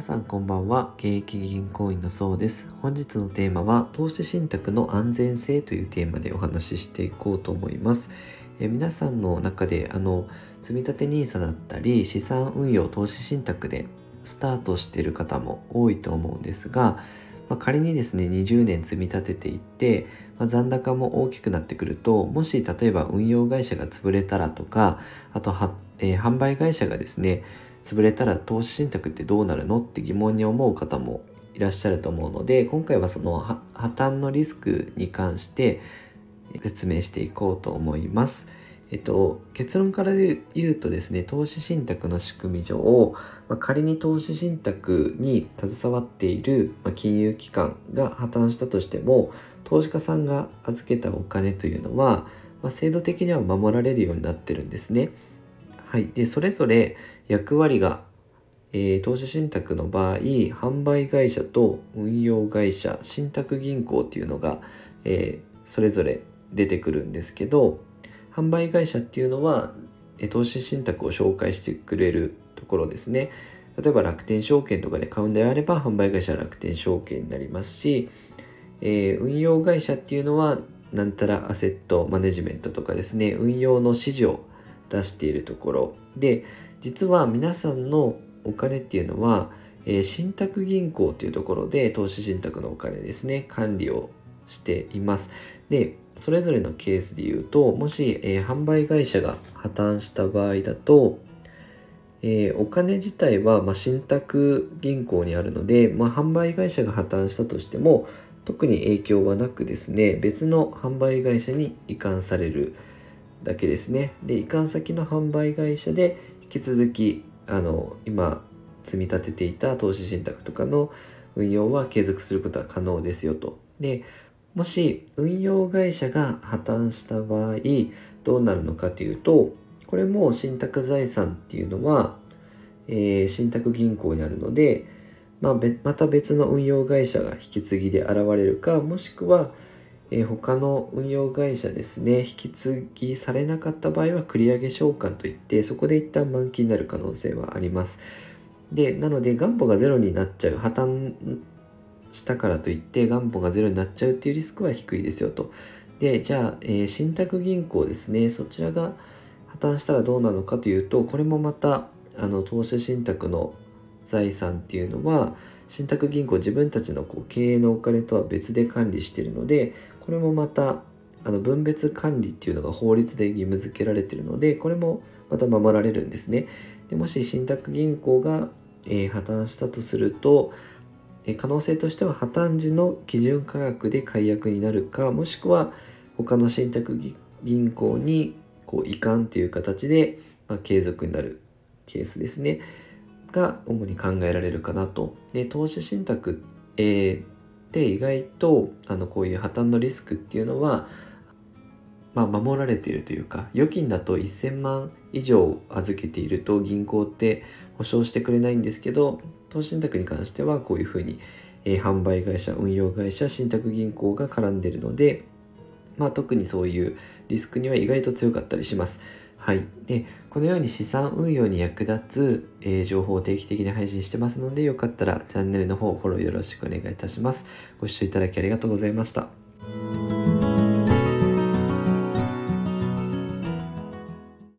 皆さんこんばんは。現役銀行員のそうです。本日のテーマは投資信託の安全性というテーマでお話ししていこうと思います。え皆さんの中であの積立 NISA だったり資産運用投資信託でスタートしている方も多いと思うんですが、まあ、仮にですね20年積み立てていって、まあ、残高も大きくなってくるともし例えば運用会社が潰れたらとかあとは、えー、販売会社がですね潰れたら投資信託ってどうなるのって疑問に思う方もいらっしゃると思うので今回はその破綻のリスクに関して説明していこうと思います。えっと、結論から言うとですね投資信託の仕組み上、まあ、仮に投資信託に携わっている、まあ、金融機関が破綻したとしても投資家さんが預けたお金というのは、まあ、制度的には守られるようになってるんですね。はい、でそれぞれ役割が、えー、投資信託の場合販売会社と運用会社信託銀行っていうのが、えー、それぞれ出てくるんですけど販売会社っていうのは、えー、投資信託を紹介してくれるところですね。例えば楽天証券とかで買うんであれば販売会社は楽天証券になりますし、えー、運用会社っていうのはなんたらアセットマネジメントとかですね運用の指示を出しているところ。で実は皆さんのお金っていうのは、えー、信託銀行というところで投資信託のお金ですね。管理をしています。でそれぞれのケースで言うともし、えー、販売会社が破綻した場合だと、えー、お金自体は、まあ、信託銀行にあるので、まあ、販売会社が破綻したとしても特に影響はなくですね別の販売会社に移管される。だけですね。で、移管先の販売会社で引き続き、あの、今、積み立てていた投資信託とかの運用は継続することは可能ですよと。で、もし運用会社が破綻した場合、どうなるのかというと、これも信託財産っていうのは、えー、信託銀行にあるので、まあ、また別の運用会社が引き継ぎで現れるか、もしくは、えー、他の運用会社ですね、引き継ぎされなかった場合は繰り上げ償還といって、そこで一旦満期になる可能性はあります。で、なので元本がゼロになっちゃう、破綻したからといって元本がゼロになっちゃうっていうリスクは低いですよと。で、じゃあ、えー、信託銀行ですね、そちらが破綻したらどうなのかというと、これもまた、あの、投資信託の財産っていうのは、信託銀行自分たちのこう経営のお金とは別で管理しているのでこれもまたあの分別管理っていうのが法律で義務付けられているのでこれもまた守られるんですねでもし信託銀行が、えー、破綻したとすると、えー、可能性としては破綻時の基準価格で解約になるかもしくは他の信託銀行にこう移管という形で、まあ、継続になるケースですね。が主に考えられるかなと。で投資信託、えー、って意外とあのこういう破綻のリスクっていうのは、まあ、守られているというか預金だと1000万以上預けていると銀行って保証してくれないんですけど投資信託に関してはこういうふうに、えー、販売会社運用会社信託銀行が絡んでるので、まあ、特にそういうリスクには意外と強かったりします。はい。で、このように資産運用に役立つ、えー、情報を定期的に配信してますので、よかったらチャンネルの方フォローよろしくお願いいたします。ご視聴いただきありがとうございました。